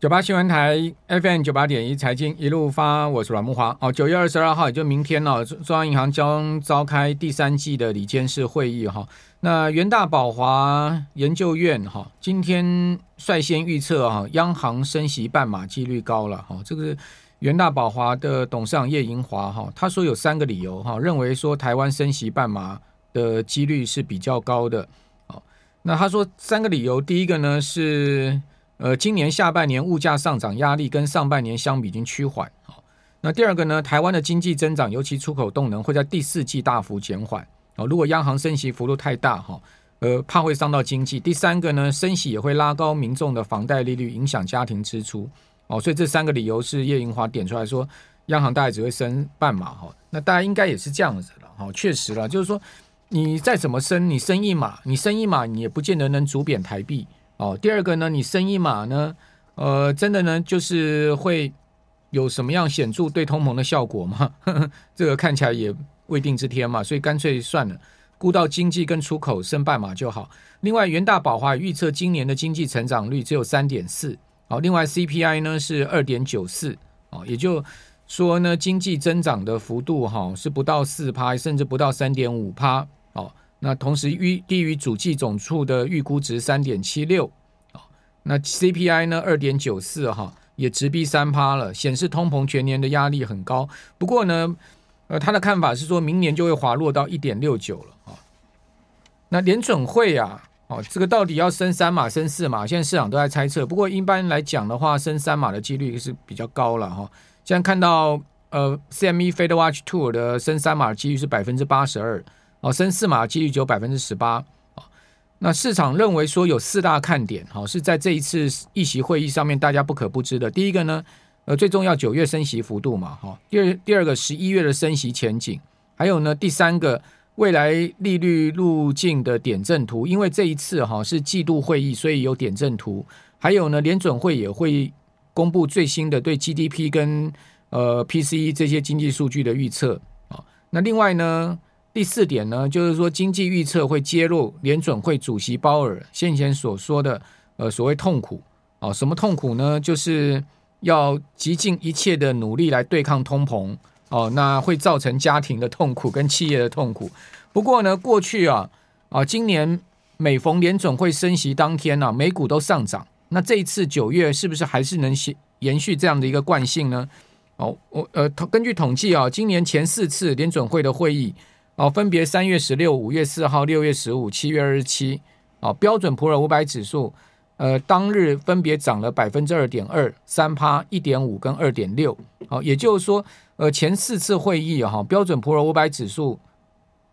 九八新闻台 FM 九八点一财经一路发，我是阮慕华。哦，九月二十二号，也就明天呢，中央银行将召开第三季的理监事会议哈。那元大宝华研究院哈，今天率先预测哈，央行升息半码几率高了哈。这个是元大宝华的董事长叶银华哈，他说有三个理由哈，认为说台湾升息半码的几率是比较高的。哦，那他说三个理由，第一个呢是。呃，今年下半年物价上涨压力跟上半年相比已经趋缓。好，那第二个呢，台湾的经济增长，尤其出口动能会在第四季大幅减缓。哦，如果央行升息幅度太大，哈，呃，怕会伤到经济。第三个呢，升息也会拉高民众的房贷利率，影响家庭支出。哦，所以这三个理由是叶银华点出来说，央行大概只会升半码。哈，那大家应该也是这样子了。哈，确实了，就是说你再怎么升，你升一码，你升一码，你也不见得能逐贬台币。哦，第二个呢，你升一码呢，呃，真的呢，就是会有什么样显著对通膨的效果吗？呵呵，这个看起来也未定之天嘛，所以干脆算了，顾到经济跟出口升半码就好。另外，元大宝华预测今年的经济成长率只有三点四，哦，另外 CPI 呢是二点九四，哦，也就说呢，经济增长的幅度哈是不到四趴，甚至不到三点五趴，哦。那同时，预低于主计总处的预估值三点七六，那 CPI 呢二点九四哈，也直逼三趴了，显示通膨全年的压力很高。不过呢，呃，他的看法是说明年就会滑落到一点六九了啊。那联准会啊，哦，这个到底要升三码升四码？现在市场都在猜测。不过一般来讲的话，升三码的几率是比较高了哈。现在看到呃，CME Fed Watch Two 的升三码几率是百分之八十二。哦，升四码几率只有百分之十八。那市场认为说有四大看点，好，是在这一次议息会议上面大家不可不知的。第一个呢，呃，最重要九月升息幅度嘛，哈。第二，第二个十一月的升息前景，还有呢，第三个未来利率路径的点阵图。因为这一次哈是季度会议，所以有点阵图。还有呢，联准会也会公布最新的对 GDP 跟呃 PCE 这些经济数据的预测啊。那另外呢？第四点呢，就是说经济预测会揭露联准会主席鲍尔先前所说的呃所谓痛苦啊，什么痛苦呢？就是要极尽一切的努力来对抗通膨哦，那会造成家庭的痛苦跟企业的痛苦。不过呢，过去啊啊，今年每逢联准会升息当天啊，美股都上涨。那这一次九月是不是还是能延续这样的一个惯性呢？哦，我呃根据统计啊，今年前四次联准会的会议。哦，分别三月十六、五月四号、六月十五、七月二十七。哦，标准普尔五百指数，呃，当日分别涨了百分之二点二、三趴、一点五跟二点六。好，也就是说，呃，前四次会议哈，标准普尔五百指数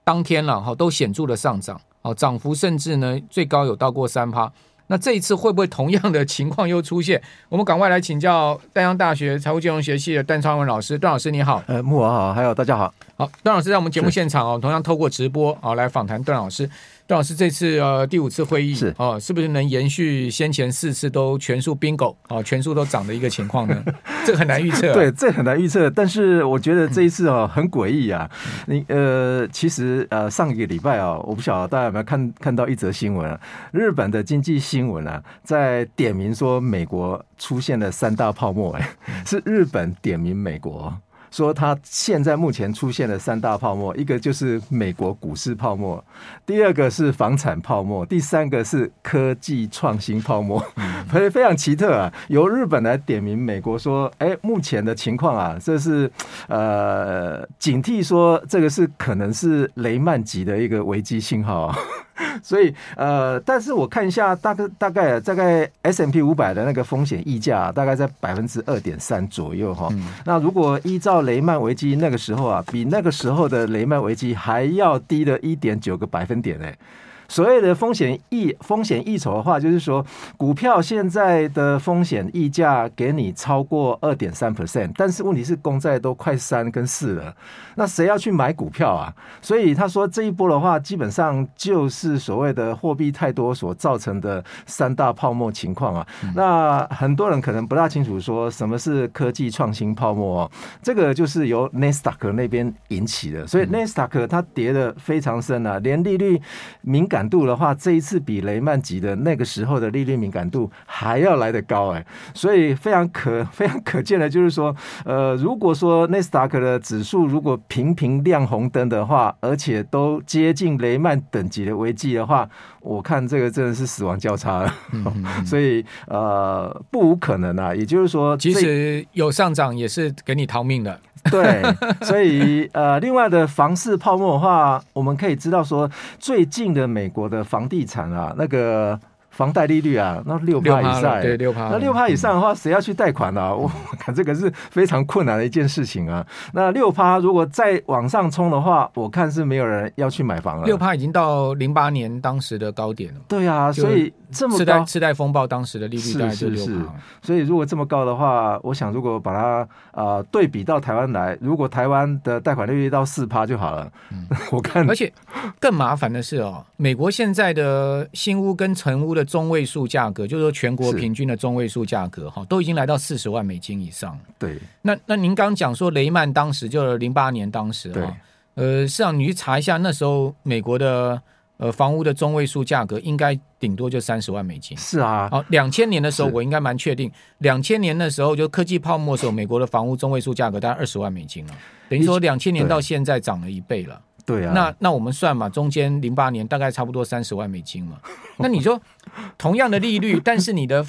当天了哈，都显著的上涨。哦，涨幅甚至呢，最高有到过三趴。那这一次会不会同样的情况又出现？我们赶快来请教淡江大学财务金融学系的段昌文老师。段老师你好，呃，慕文好，还有大家好。好，段老师在我们节目现场哦，同样透过直播啊来访谈段老师。段老师这次呃第五次会议是哦，是不是能延续先前四次都全数 bingo 哦，全数都涨的一个情况呢？这很难预测。对，这很难预测。但是我觉得这一次哦很诡异啊。你呃，其实呃上一个礼拜啊，我不晓得大家有没有看看到一则新闻啊，日本的经济新闻啊，在点名说美国出现了三大泡沫，哎，是日本点名美国。说它现在目前出现了三大泡沫，一个就是美国股市泡沫，第二个是房产泡沫，第三个是科技创新泡沫，非 非常奇特啊！由日本来点名美国说，哎，目前的情况啊，这是呃警惕说这个是可能是雷曼级的一个危机信号啊。所以，呃，但是我看一下，大概大概大概 S M P 五百的那个风险溢价，大概在百分之二点三左右哈。那如果依照雷曼危机那个时候啊，比那个时候的雷曼危机还要低的一点九个百分点哎。所谓的风险溢风险溢酬的话，就是说股票现在的风险溢价给你超过二点三 percent，但是问题是公债都快三跟四了，那谁要去买股票啊？所以他说这一波的话，基本上就是所谓的货币太多所造成的三大泡沫情况啊。嗯、那很多人可能不大清楚说什么是科技创新泡沫哦，这个就是由纳斯达克那边引起的，所以纳斯达克它跌的非常深啊，连利率敏感。感度的话，这一次比雷曼级的那个时候的利率敏感度还要来得高哎，所以非常可 非常可见的，就是说，呃，如果说纳斯达克的指数如果频频亮红灯的话，而且都接近雷曼等级的危机的话，我看这个真的是死亡交叉了。所以呃，不无可能啊。也就是说，即使有上涨也是给你逃命的。对，所以呃，另外的房市泡沫的话，我们可以知道说，最近的美国的房地产啊，那个。房贷利率啊，那六趴以上，对六趴，那六趴以上的话，谁要去贷款呢、啊？我看这个是非常困难的一件事情啊。那六趴如果再往上冲的话，我看是没有人要去买房了。六趴已经到零八年当时的高点了。对啊，所以这么高，次贷风暴当时的利率大概是六趴。所以如果这么高的话，我想如果把它呃对比到台湾来，如果台湾的贷款利率到四趴就好了。嗯、我看，而且更麻烦的是哦，美国现在的新屋跟成屋的中位数价格，就是说全国平均的中位数价格，哈，都已经来到四十万美金以上。对，那那您刚讲说雷曼当时就是零八年当时哈，呃，实际上你去查一下，那时候美国的呃房屋的中位数价格应该顶多就三十万美金。是啊，好，两千年的时候我应该蛮确定，两千年的时候就科技泡沫的时候，美国的房屋中位数价格大概二十万美金了，等于说两千年到现在涨了一倍了。对啊，那那我们算嘛，中间零八年大概差不多三十万美金嘛。那你说同样的利率，但是你的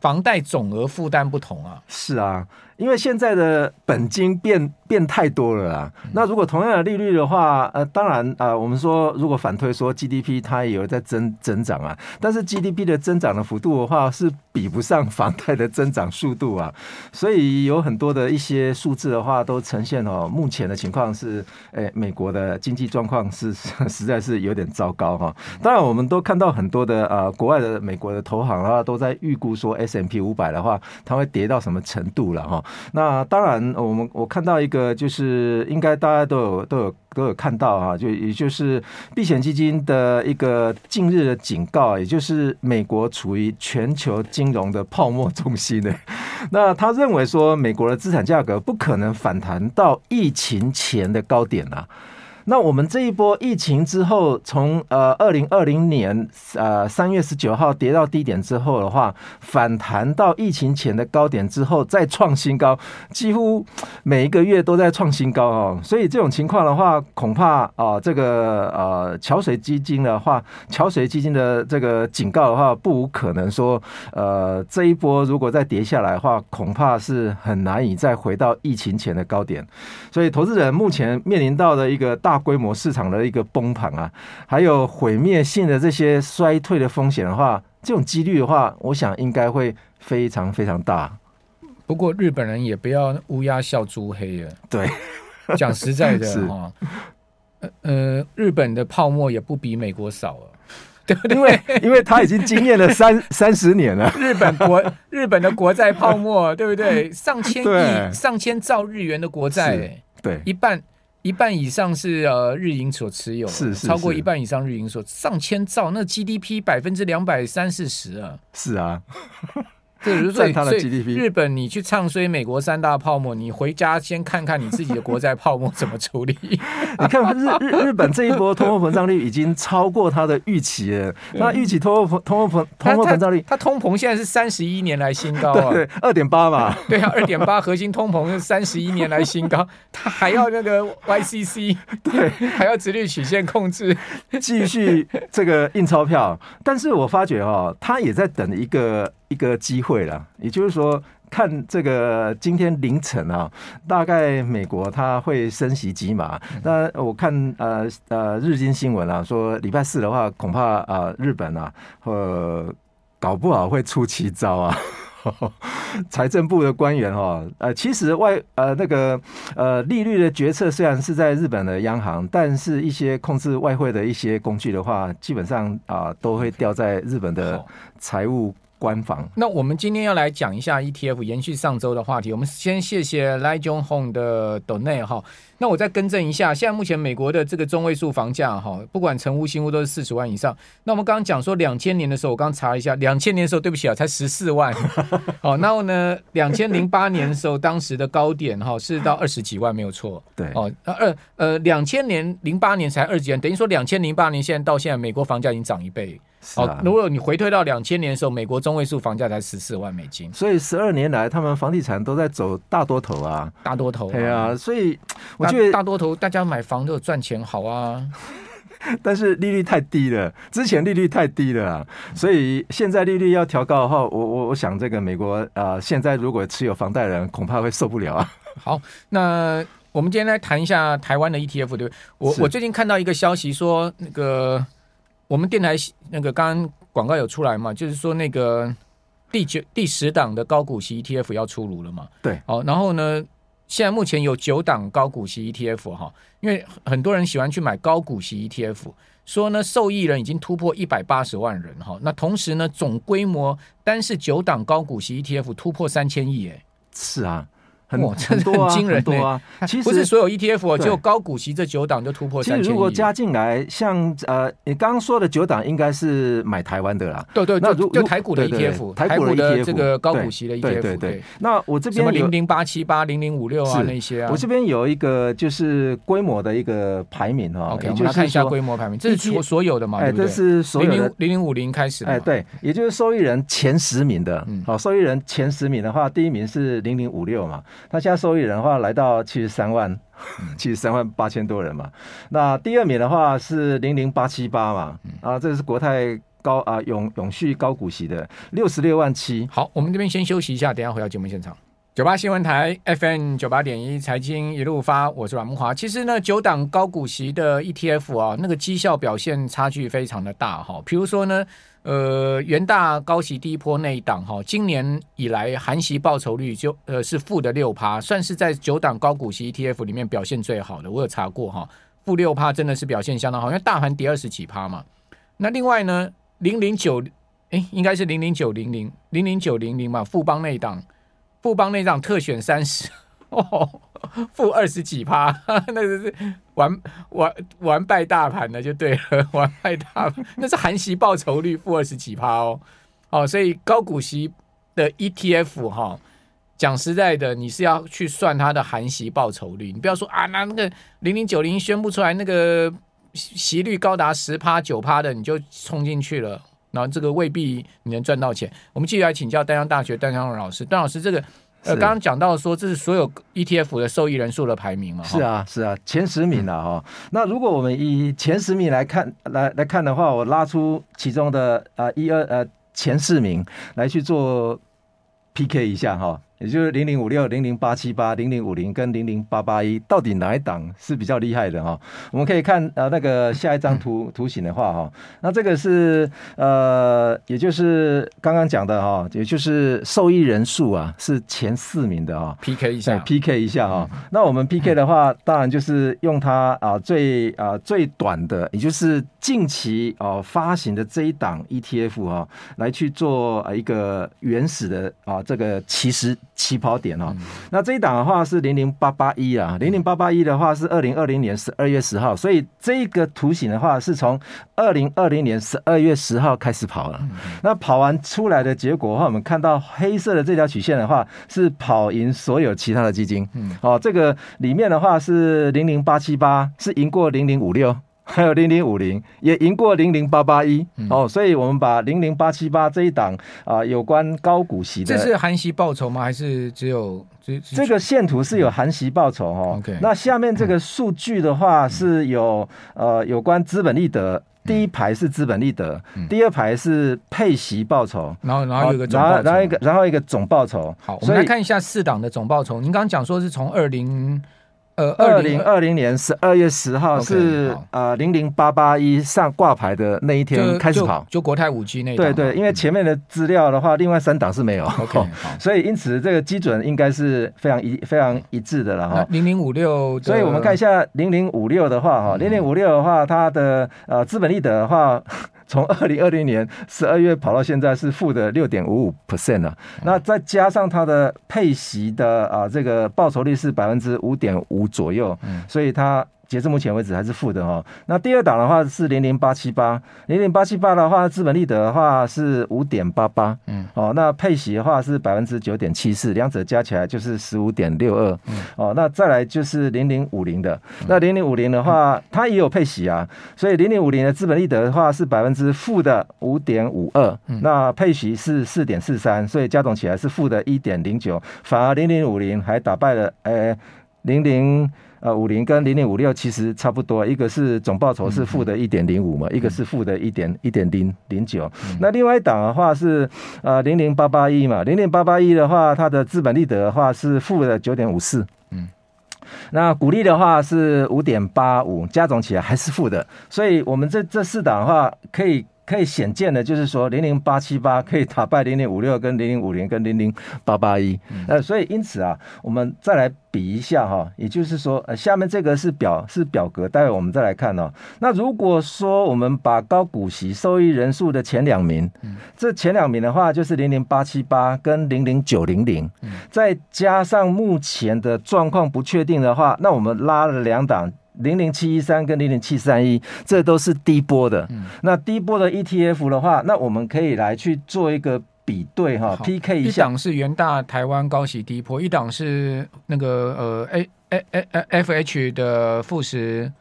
房贷总额负担不同啊。是啊。因为现在的本金变变太多了啦。那如果同样的利率的话，呃，当然啊、呃，我们说如果反推说 GDP 它也有在增增长啊，但是 GDP 的增长的幅度的话是比不上房贷的增长速度啊。所以有很多的一些数字的话都呈现哦，目前的情况是，诶，美国的经济状况是 实在是有点糟糕哈。当然，我们都看到很多的呃国外的美国的投行啊都在预估说 S M P 五百的话，它会跌到什么程度了哈。那当然，我们我看到一个，就是应该大家都有都有都有看到啊，就也就是避险基金的一个近日的警告，也就是美国处于全球金融的泡沫中心的。那他认为说，美国的资产价格不可能反弹到疫情前的高点啊。那我们这一波疫情之后，从呃二零二零年呃三月十九号跌到低点之后的话，反弹到疫情前的高点之后再创新高，几乎每一个月都在创新高哦。所以这种情况的话，恐怕啊、这个呃桥水基金的话，桥水基金的这个警告的话，不无可能说呃这一波如果再跌下来的话，恐怕是很难以再回到疫情前的高点。所以投资人目前面临到的一个大。规模市场的一个崩盘啊，还有毁灭性的这些衰退的风险的话，这种几率的话，我想应该会非常非常大。不过日本人也不要乌鸦笑猪黑了。对，讲实在的 哈，呃，日本的泡沫也不比美国少了，对不对？因为因为他已经经验了三 三十年了。日本国日本的国债泡沫，对不对？上千亿、上千兆日元的国债，对，一半。一半以上是呃日银所持有，是是，是超过一半以上日银所上千兆，那 GDP 百分之两百三四十啊，是啊。对，所以日本你去唱衰美国三大泡沫，你回家先看看你自己的国债泡沫怎么处理。你看日日日本这一波通货膨胀率已经超过它的预期了。那预期通货膨通货膨通货膨胀率，它通膨现在是三十一年来新高啊，对，二点八嘛。对啊，二点八核心通膨是三十一年来新高，它还要那个 YCC，对，还要直率曲线控制，继续这个印钞票。但是我发觉哦，他也在等一个。一个机会了，也就是说，看这个今天凌晨啊，大概美国它会升息几码。那我看呃呃日经新闻啊，说礼拜四的话，恐怕啊日本啊，呃搞不好会出奇招啊。财政部的官员哈，呃，其实外呃那个呃利率的决策虽然是在日本的央行，but 是一些控制外汇的一些工具的话，基本上啊都会掉在日本的财务。关房。那我们今天要来讲一下 ETF，延续上周的话题。我们先谢谢 Lai Jong Hong 的 Donate 哈。那我再更正一下，现在目前美国的这个中位数房价哈，不管成屋新屋都是四十万以上。那我们刚刚讲说两千年的时候，我刚查了一下，两千年的时候对不起啊，才十四万。好，然后呢，两千零八年的时候，当时的高点哈是到二十几万，没有错。对，哦，二呃，两千年零八年才二十几万，等于说两千零八年现在到现在，美国房价已经涨一倍。哦，如果你回退到两千年的时候，美国中位数房价才十四万美金，所以十二年来，他们房地产都在走大多头啊，大多头、啊。对啊，所以我觉得大多头，大家买房都有赚钱好啊，但是利率太低了，之前利率太低了，啊所以现在利率要调高的话，我我我想这个美国啊、呃，现在如果持有房贷人恐怕会受不了啊。好，那我们今天来谈一下台湾的 ETF，对不对？我我最近看到一个消息说那个。我们电台那个刚刚广告有出来嘛？就是说那个第九、第十档的高股息 ETF 要出炉了嘛？对，好，然后呢，现在目前有九档高股息 ETF 哈，因为很多人喜欢去买高股息 ETF，说呢受益人已经突破一百八十万人哈，那同时呢总规模单是九档高股息 ETF 突破三千亿哎，是啊。很哇，这很惊人，多啊！其实不是所有 ETF 哦，只有高股息这九档就突破。其实如果加进来，像呃，你刚刚说的九档，应该是买台湾的啦。对对，那如就台股的 ETF，台股的这个高股息的 ETF。对对对。那我这边什么零零八七八、零零五六啊那些啊，我这边有一个就是规模的一个排名哈。OK，我们来看一下规模排名，这是所所有的嘛？哎，这是所有零零五零开始。哎，对，也就是受益人前十名的。嗯好，受益人前十名的话，第一名是零零五六嘛，他现在受益人。的话来到七十三万，七十三万八千多人嘛。那第二名的话是零零八七八嘛，啊，这个是国泰高啊永永续高股息的六十六万七。好，我们这边先休息一下，等下回到节目现场。九八新闻台 FM 九八点一财经一路发，我是阮慕华。其实呢，九档高股息的 ETF 啊，那个绩效表现差距非常的大哈。比如说呢。呃，元大高息第一波那一档哈，今年以来含息报酬率就呃是负的六趴，算是在九档高股息 ETF 里面表现最好的。我有查过哈，负六趴真的是表现相当好，因为大盘跌二十几趴嘛。那另外呢，零零九哎，应该是零零九零零零零九零零嘛，富邦那一档，富邦那一档特选三十。哦，负二十几趴，那个是完完完败大盘的就对了，完败大盘，那是含息报酬率负二十几趴哦。哦，所以高股息的 ETF 哈、讲实在的，你是要去算它的含息报酬率，你不要说啊，那那个零零九零宣布出来那个息率高达十趴九趴的，你就冲进去了，然后这个未必你能赚到钱。我们继续来请教丹阳大学段昌荣老师，段老师这个。呃，刚刚讲到说，这是所有 ETF 的受益人数的排名嘛？是啊，是啊，前十名了哈。嗯、那如果我们以前十名来看，来来看的话，我拉出其中的呃一二呃前四名来去做 PK 一下哈。也就是零零五六、零零八七八、零零五零跟零零八八一，到底哪一档是比较厉害的哈？我们可以看呃那个下一张图图形的话哈，那这个是呃，也就是刚刚讲的哈，也就是受益人数啊是前四名的哈，PK 一下，PK 一下哈。那我们 PK 的话，当然就是用它啊最啊最短的，也就是近期哦发行的这一档 ETF 哈，来去做一个原始的啊这个其实。起跑点哦，那这一档的话是零零八八一啊，零零八八一的话是二零二零年十二月十号，所以这个图形的话是从二零二零年十二月十号开始跑了。那跑完出来的结果的话，我们看到黑色的这条曲线的话是跑赢所有其他的基金。哦，这个里面的话是零零八七八是赢过零零五六。还有零零五零 也赢过零零八八一哦，所以我们把零零八七八这一档啊、呃，有关高股息的，这是含息报酬吗？还是只有这这个线图是有含息报酬哦。OK，那下面这个数据的话是有呃有关资本利得，第一排是资本利得，第二排是配息报酬，然后然后有一个总然后然后一个然后一个总报酬。好，我们来看一下四档的总报酬。您刚刚讲说是从二零。呃，二零二零年十二月十号是呃零零八八一上挂牌的那一天开始跑，就，国泰五 G 那。对对，因为前面的资料的话，另外三档是没有。OK，所以因此这个基准应该是非常一非常一致的了哈。零零五六，所以我们看一下零零五六的话哈，零零五六的话，它的呃资本利得的话。从二零二零年十二月跑到现在是负的六点五五 percent 了。那再加上它的配息的啊，这个报酬率是百分之五点五左右，所以它。截至目前为止还是负的哈。那第二档的话是零零八七八，零零八七八的话，资本利得的话是五点八八，嗯，哦，那配息的话是百分之九点七四，两者加起来就是十五点六二，哦，那再来就是零零五零的，那零零五零的话，它也有配息啊，所以零零五零的资本利得的话是百分之负的五点五二，那配息是四点四三，所以加总起来是负的一点零九，反而零零五零还打败了，诶，零零。呃，五零跟零零五六其实差不多，一个是总报酬是负的一点零五嘛，一个是负的一点一点零零九。那另外一档的话是呃零零八八一嘛，零零八八一的话，它的资本利得的话是负的九点五四。嗯，那股利的话是五点八五，加总起来还是负的。所以我们这这四档的话可以。可以显见的，就是说零零八七八可以打败零零五六跟零零五零跟零零八八一，呃，所以因此啊，我们再来比一下哈，也就是说，呃，下面这个是表是表格，待会我们再来看哦。那如果说我们把高股息受益人数的前两名，这前两名的话就是零零八七八跟零零九零零，再加上目前的状况不确定的话，那我们拉了两档。零零七一三跟零零七三一，这都是低波的。嗯、那低波的 ETF 的话，那我们可以来去做一个比对哈，PK 一下。一档是元大台湾高息低波，一档是那个呃 A A A F H 的富时。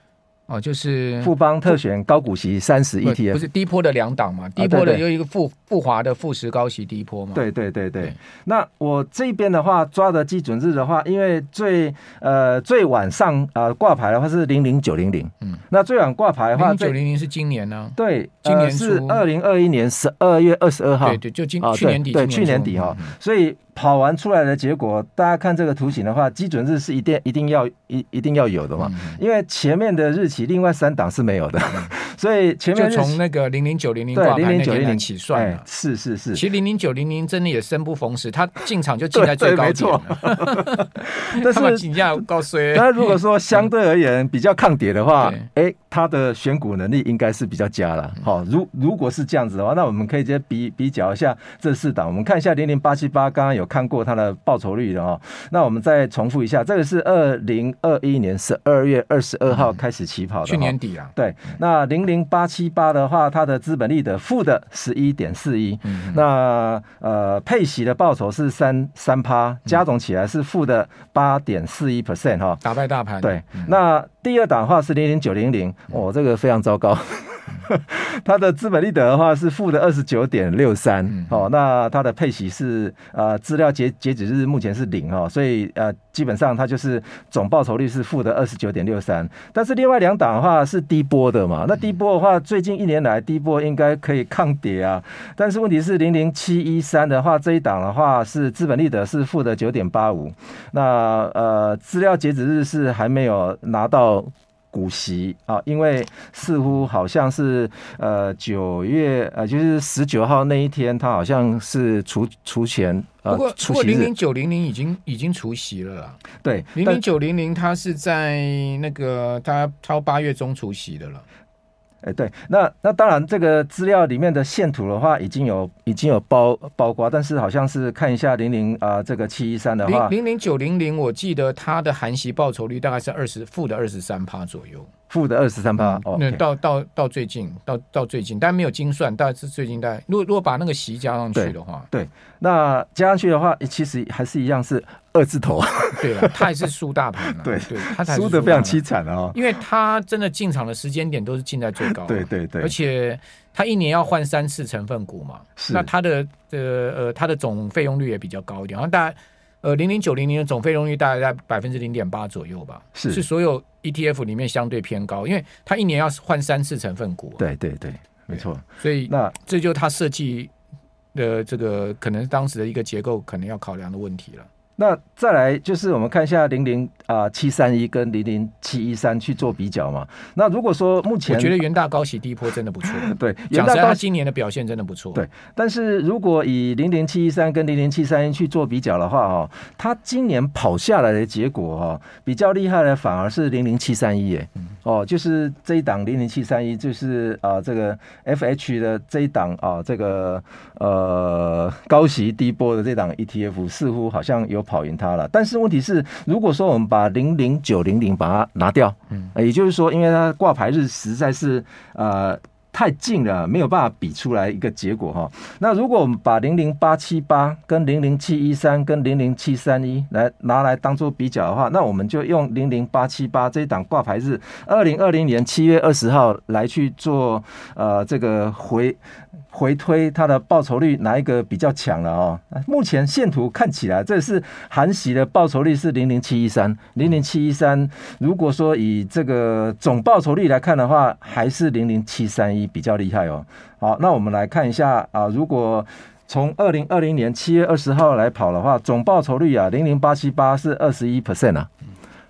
哦，就是富邦特选高股息三十 ETF，不是低波的两档嘛？低波的有一个富富华的富时高息低波嘛？对对对对。那我这边的话抓的基准日的话，因为最呃最晚上呃挂牌的话是零零九零零，嗯，那最晚挂牌的话，九零零是今年呢？对，今年是二零二一年十二月二十二号，对对，就今去年底，对去年底哈，所以。跑完出来的结果，大家看这个图形的话，基准日是一定一定要一一定要有的嘛，因为前面的日期另外三档是没有的，所以前面就从那个零零九零零挂牌那天起算了。是是是，其实零零九零零真的也生不逢时，他进场就进在最高点。但是评价高衰。但如果说相对而言比较抗跌的话，哎，他的选股能力应该是比较佳了。好，如如果是这样子的话，那我们可以直接比比较一下这四档，我们看一下零零八七八，刚刚有。看过它的报酬率的哦，那我们再重复一下，这个是二零二一年十二月二十二号开始起跑的，去年底啊。对，那零零八七八的话，它的资本利得负的十一点四一，那呃配息的报酬是三三趴，加总起来是负的八点四一 percent 哈，打败大盘。对，那第二档的话是零零九零零，我，这个非常糟糕。它的资本利得的话是负的二十九点六三，哦，那它的配息是呃资料截截止日目前是零哦，所以呃基本上它就是总报酬率是负的二十九点六三，但是另外两档的话是低波的嘛，那低波的话最近一年来低波应该可以抗跌啊，但是问题是零零七一三的话这一档的话是资本利得是负的九点八五，那呃资料截止日是还没有拿到。股息啊，因为似乎好像是呃九月呃就是十九号那一天，他好像是除除前呃，不过不过零零九零零已经已经除息了啦。对，零零九零零它是在那个他超八月中除息的了。哎，对，那那当然，这个资料里面的线图的话，已经有已经有包包括，但是好像是看一下零零啊，这个七一三的话，零零九零零，我记得它的含息报酬率大概是二十负的二十三帕左右。负的二十三趴，那到到到最近，到到最近，但没有精算，大概是最近大概，如果如果把那个息加上去的话，对，对，那加上去的话，其实还是一样是二字头，对了，他还是输大盘了，对对，他输的非常凄惨哦，因为他真的进场的时间点都是进在最高，对对对，而且他一年要换三次成分股嘛，是，那他的呃呃他的总费用率也比较高一点，然后大概。呃，零零九零零的总费用率大概在百分之零点八左右吧，是是所有 ETF 里面相对偏高，因为它一年要换三次成分股。对对对，没错。所以那这就是它设计的这个可能当时的一个结构可能要考量的问题了。那再来就是我们看一下零零啊七三一跟零零七一三去做比较嘛。那如果说目前我觉得元大高息低波真的不错，对，元大高今年的表现真的不错。对，但是如果以零零七一三跟零零七三一去做比较的话，哦，它今年跑下来的结果哈，比较厉害的反而是零零七三一，哎，哦，就是这一档零零七三一，就是啊这个 FH 的这一档啊这个呃高息低波的这档 ETF 似乎好像有。跑赢它了，但是问题是，如果说我们把零零九零零把它拿掉，嗯，也就是说，因为它挂牌日实在是呃太近了，没有办法比出来一个结果哈。那如果我们把零零八七八跟零零七一三跟零零七三一来拿来当做比较的话，那我们就用零零八七八这一档挂牌日二零二零年七月二十号来去做呃这个回。回推它的报酬率哪一个比较强了哦？目前线图看起来，这是韩喜的报酬率是零零七一三，零零七一三。如果说以这个总报酬率来看的话，还是零零七三一比较厉害哦。好，那我们来看一下啊，如果从二零二零年七月二十号来跑的话，总报酬率啊，零零八七八是二十一 percent 啊。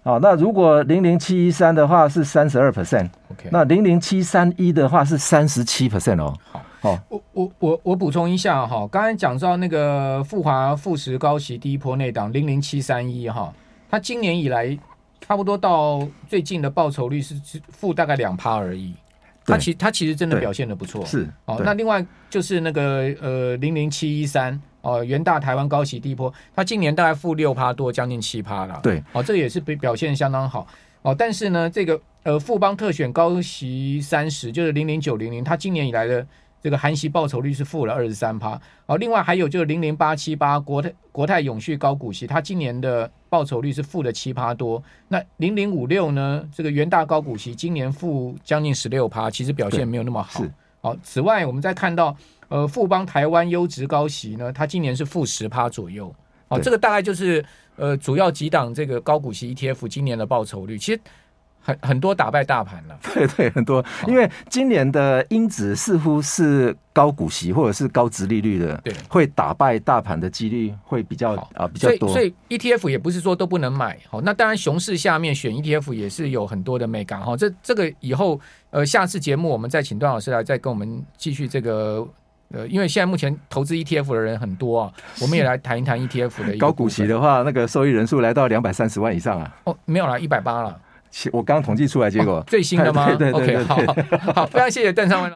好，那如果零零七一三的话是三十二 percent，那零零七三一的话是三十七 percent 哦。好。哦，我我我我补充一下哈，刚才讲到那个富华富时高息第一波那档零零七三一哈，它今年以来差不多到最近的报酬率是负大概两趴而已，它其他其实真的表现的不错，是哦。那另外就是那个呃零零七一三哦，元大台湾高息低波，它今年大概负六趴多，将近七趴了，对，哦，这也是表表现相当好哦。但是呢，这个呃富邦特选高息三十就是零零九零零，它今年以来的。这个含息报酬率是负了二十三趴，好，另外还有就是零零八七八国泰国泰永续高股息，它今年的报酬率是负的七趴多。那零零五六呢？这个元大高股息今年负将近十六趴，其实表现没有那么好。好，此外我们再看到，呃，富邦台湾优质高息呢，它今年是负十趴左右。好，这个大概就是呃主要几档这个高股息 ETF 今年的报酬率，其实。很很多打败大盘了，对对，很多，因为今年的因子似乎是高股息或者是高值利率的，对，会打败大盘的几率会比较啊比较多，所以 ETF 也不是说都不能买，好，那当然熊市下面选 ETF 也是有很多的美感哈，这这个以后呃下次节目我们再请段老师来再跟我们继续这个呃，因为现在目前投资 ETF 的人很多啊，我们也来谈一谈 ETF 的高股息的话，那个受益人数来到两百三十万以上啊，哦，没有啦，一百八了。我刚统计出来结果，最新的吗？对对对，对，对，okay, 好，好，好，非常谢谢邓尚文。